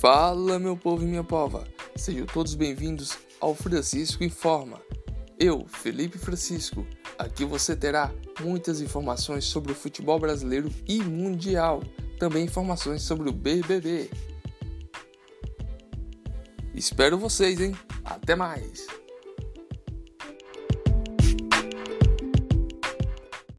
Fala, meu povo e minha pova! Sejam todos bem-vindos ao Francisco Informa. Eu, Felipe Francisco, aqui você terá muitas informações sobre o futebol brasileiro e mundial, também informações sobre o BBB. Espero vocês, hein? Até mais!